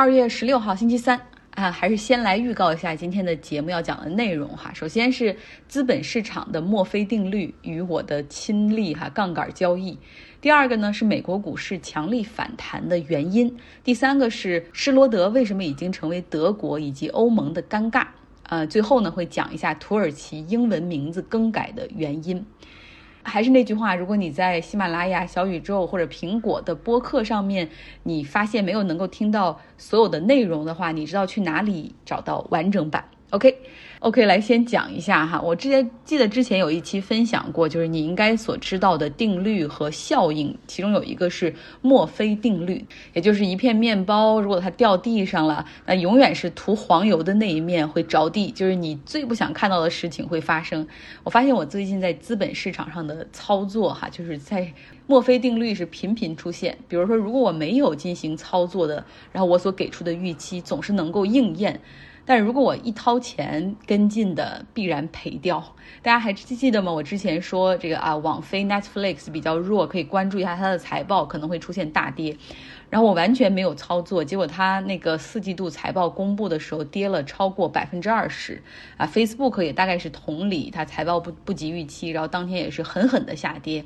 二月十六号星期三啊，还是先来预告一下今天的节目要讲的内容哈。首先是资本市场的墨菲定律与我的亲历哈杠杆交易。第二个呢是美国股市强力反弹的原因。第三个是施罗德为什么已经成为德国以及欧盟的尴尬。呃，最后呢会讲一下土耳其英文名字更改的原因。还是那句话，如果你在喜马拉雅、小宇宙或者苹果的播客上面，你发现没有能够听到所有的内容的话，你知道去哪里找到完整版？OK。OK，来先讲一下哈。我之前记得之前有一期分享过，就是你应该所知道的定律和效应，其中有一个是墨菲定律，也就是一片面包，如果它掉地上了，那永远是涂黄油的那一面会着地，就是你最不想看到的事情会发生。我发现我最近在资本市场上的操作哈，就是在墨菲定律是频频出现。比如说，如果我没有进行操作的，然后我所给出的预期总是能够应验。但如果我一掏钱跟进的，必然赔掉。大家还记得吗？我之前说这个啊，网飞 Netflix 比较弱，可以关注一下它的财报，可能会出现大跌。然后我完全没有操作，结果它那个四季度财报公布的时候跌了超过百分之二十啊。Facebook 也大概是同理，它财报不不及预期，然后当天也是狠狠的下跌。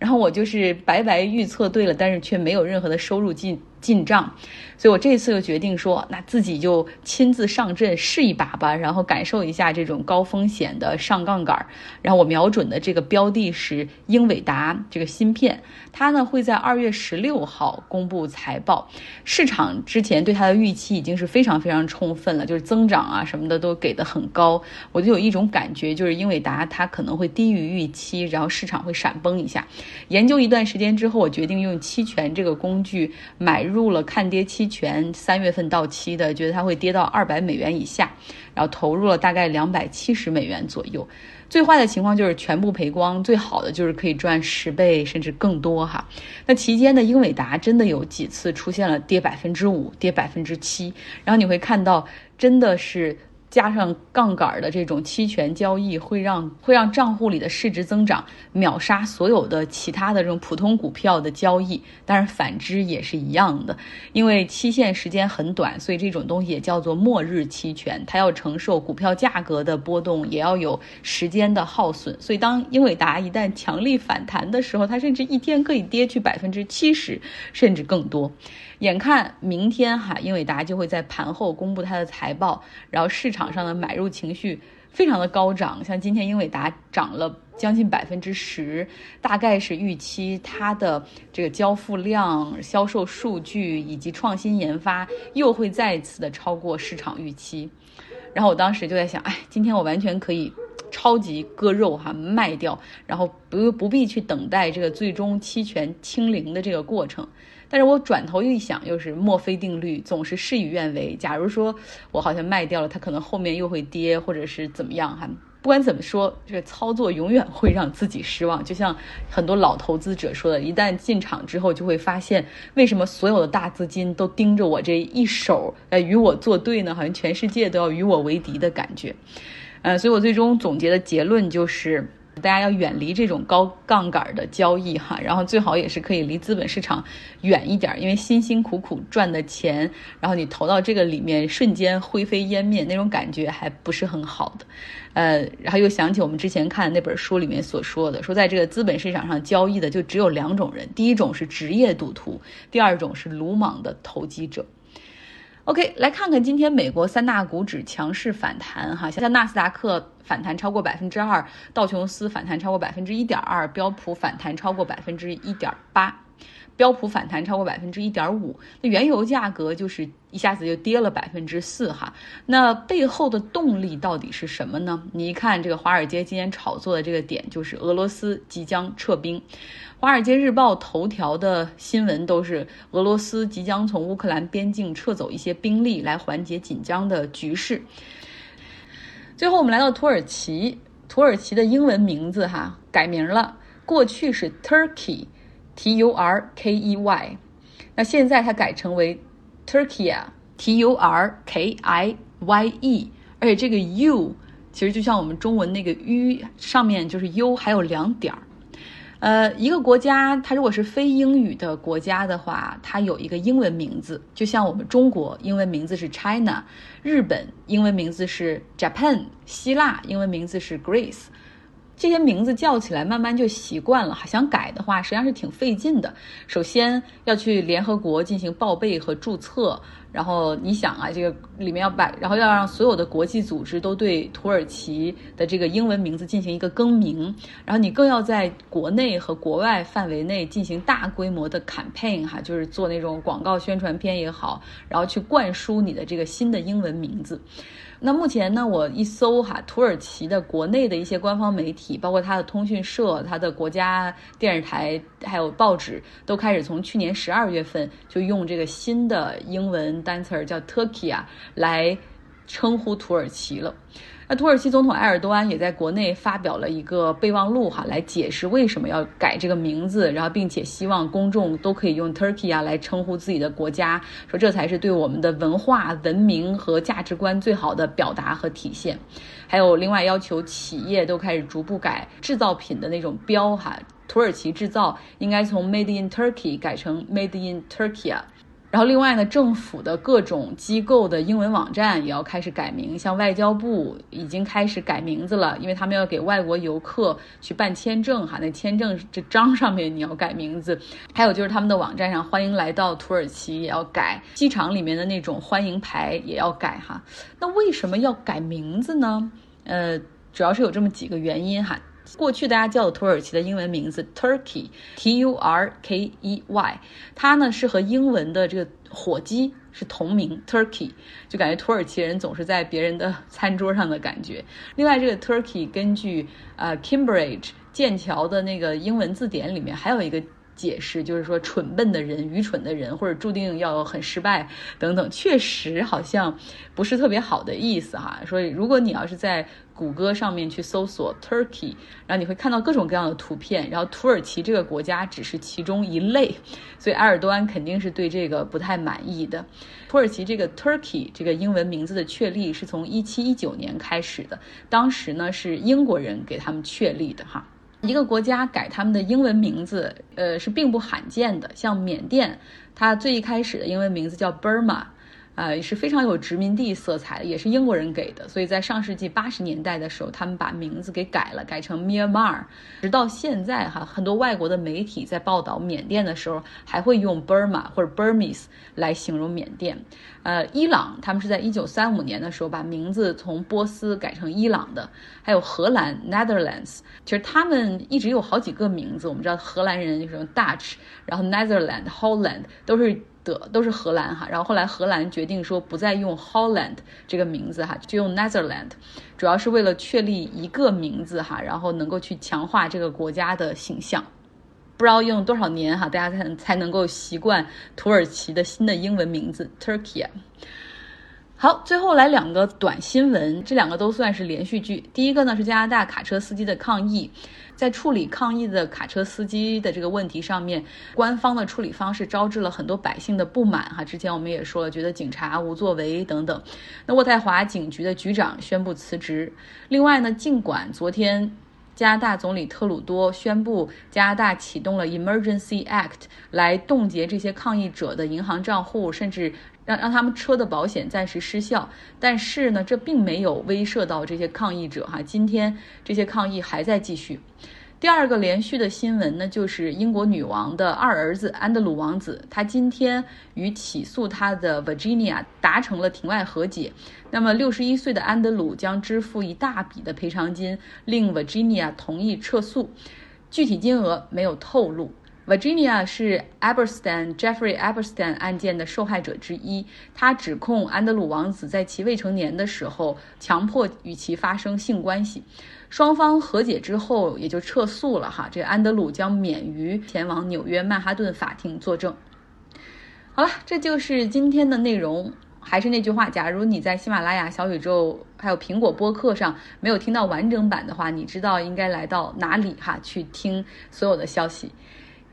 然后我就是白白预测对了，但是却没有任何的收入进。进账，所以我这次就决定说，那自己就亲自上阵试一把吧，然后感受一下这种高风险的上杠杆。然后我瞄准的这个标的是英伟达这个芯片，它呢会在二月十六号公布财报。市场之前对它的预期已经是非常非常充分了，就是增长啊什么的都给的很高。我就有一种感觉，就是英伟达它可能会低于预期，然后市场会闪崩一下。研究一段时间之后，我决定用期权这个工具买入。入了看跌期权，三月份到期的，觉得它会跌到二百美元以下，然后投入了大概两百七十美元左右。最坏的情况就是全部赔光，最好的就是可以赚十倍甚至更多哈。那期间的英伟达真的有几次出现了跌百分之五、跌百分之七，然后你会看到真的是。加上杠杆的这种期权交易，会让会让账户里的市值增长秒杀所有的其他的这种普通股票的交易。当然，反之也是一样的，因为期限时间很短，所以这种东西也叫做末日期权。它要承受股票价格的波动，也要有时间的耗损。所以，当英伟达一旦强力反弹的时候，它甚至一天可以跌去百分之七十，甚至更多。眼看明天哈，英伟达就会在盘后公布它的财报，然后市场上的买入情绪非常的高涨，像今天英伟达涨了将近百分之十，大概是预期它的这个交付量、销售数据以及创新研发又会再次的超过市场预期。然后我当时就在想，哎，今天我完全可以超级割肉哈，卖掉，然后不不必去等待这个最终期权清零的这个过程。但是我转头一想，又是墨菲定律，总是事与愿违。假如说我好像卖掉了，它可能后面又会跌，或者是怎么样哈。不管怎么说，这个操作永远会让自己失望。就像很多老投资者说的，一旦进场之后，就会发现为什么所有的大资金都盯着我这一手，呃，与我作对呢？好像全世界都要与我为敌的感觉。呃，所以我最终总结的结论就是。大家要远离这种高杠杆的交易哈，然后最好也是可以离资本市场远一点，因为辛辛苦苦赚的钱，然后你投到这个里面，瞬间灰飞烟灭，那种感觉还不是很好的。呃，然后又想起我们之前看那本书里面所说的，说在这个资本市场上交易的就只有两种人，第一种是职业赌徒，第二种是鲁莽的投机者。OK，来看看今天美国三大股指强势反弹哈，像纳斯达克反弹超过百分之二，道琼斯反弹超过百分之一点二，标普反弹超过百分之一点八，标普反弹超过百分之一点五。那原油价格就是一下子就跌了百分之四哈，那背后的动力到底是什么呢？你一看这个华尔街今天炒作的这个点，就是俄罗斯即将撤兵。《华尔街日报》头条的新闻都是俄罗斯即将从乌克兰边境撤走一些兵力，来缓解紧张的局势。最后，我们来到土耳其，土耳其的英文名字哈改名了，过去是 Turkey T U R K E Y，那现在它改成为 Turkiya，T U R K I Y E，而且这个 U 其实就像我们中文那个 U 上面就是 U 还有两点儿。呃，一个国家它如果是非英语的国家的话，它有一个英文名字，就像我们中国英文名字是 China，日本英文名字是 Japan，希腊英文名字是 Greece。这些名字叫起来慢慢就习惯了，想改的话实际上是挺费劲的。首先要去联合国进行报备和注册，然后你想啊，这个里面要把，然后要让所有的国际组织都对土耳其的这个英文名字进行一个更名，然后你更要在国内和国外范围内进行大规模的 campaign 哈，就是做那种广告宣传片也好，然后去灌输你的这个新的英文名字。那目前呢，我一搜哈，土耳其的国内的一些官方媒体，包括它的通讯社、它的国家电视台，还有报纸，都开始从去年十二月份就用这个新的英文单词儿叫 Turkey 啊来称呼土耳其了。那土耳其总统埃尔多安也在国内发表了一个备忘录，哈，来解释为什么要改这个名字，然后并且希望公众都可以用 Turkey 啊来称呼自己的国家，说这才是对我们的文化、文明和价值观最好的表达和体现。还有另外要求企业都开始逐步改制造品的那种标，哈，土耳其制造应该从 Made in Turkey 改成 Made in Turkey 啊。然后另外呢，政府的各种机构的英文网站也要开始改名，像外交部已经开始改名字了，因为他们要给外国游客去办签证哈，那签证这章上面你要改名字。还有就是他们的网站上欢迎来到土耳其也要改，机场里面的那种欢迎牌也要改哈。那为什么要改名字呢？呃，主要是有这么几个原因哈。过去大家叫的土耳其的英文名字 Turkey，T U R K E Y，它呢是和英文的这个火鸡是同名 Turkey，就感觉土耳其人总是在别人的餐桌上的感觉。另外，这个 Turkey 根据呃 Cambridge 剑桥的那个英文字典里面还有一个。解释就是说，蠢笨的人、愚蠢的人，或者注定要很失败等等，确实好像不是特别好的意思哈。所以，如果你要是在谷歌上面去搜索 Turkey，然后你会看到各种各样的图片，然后土耳其这个国家只是其中一类，所以埃尔多安肯定是对这个不太满意的。土耳其这个 Turkey 这个英文名字的确立是从一七一九年开始的，当时呢是英国人给他们确立的哈。一个国家改他们的英文名字，呃，是并不罕见的。像缅甸，它最一开始的英文名字叫 Burma。呃，也是非常有殖民地色彩的，也是英国人给的。所以在上世纪八十年代的时候，他们把名字给改了，改成 Myanmar。直到现在哈，很多外国的媒体在报道缅甸的时候，还会用 Burma 或者 Burmese 来形容缅甸。呃，伊朗他们是在一九三五年的时候把名字从波斯改成伊朗的。还有荷兰 Netherlands，其实他们一直有好几个名字。我们知道荷兰人什么 Dutch，然后 Netherlands、Holland 都是。的都是荷兰哈，然后后来荷兰决定说不再用 Holland 这个名字哈，就用 Netherland，主要是为了确立一个名字哈，然后能够去强化这个国家的形象。不知道用多少年哈，大家才才能够习惯土耳其的新的英文名字 Turkey。好，最后来两个短新闻，这两个都算是连续剧。第一个呢是加拿大卡车司机的抗议，在处理抗议的卡车司机的这个问题上面，官方的处理方式招致了很多百姓的不满哈。之前我们也说了，觉得警察无作为等等。那渥太华警局的局长宣布辞职。另外呢，尽管昨天。加拿大总理特鲁多宣布，加拿大启动了 Emergency Act 来冻结这些抗议者的银行账户，甚至让让他们车的保险暂时失效。但是呢，这并没有威慑到这些抗议者哈。今天这些抗议还在继续。第二个连续的新闻呢，就是英国女王的二儿子安德鲁王子，他今天与起诉他的 Virginia 达成了庭外和解。那么，六十一岁的安德鲁将支付一大笔的赔偿金，令 Virginia 同意撤诉，具体金额没有透露。Virginia 是 a b e r s t a n Jeffrey a b e r s t a n 案件的受害者之一，他指控安德鲁王子在其未成年的时候强迫与其发生性关系。双方和解之后，也就撤诉了哈。这个安德鲁将免于前往纽约曼哈顿法庭作证。好了，这就是今天的内容。还是那句话，假如你在喜马拉雅、小宇宙还有苹果播客上没有听到完整版的话，你知道应该来到哪里哈去听所有的消息。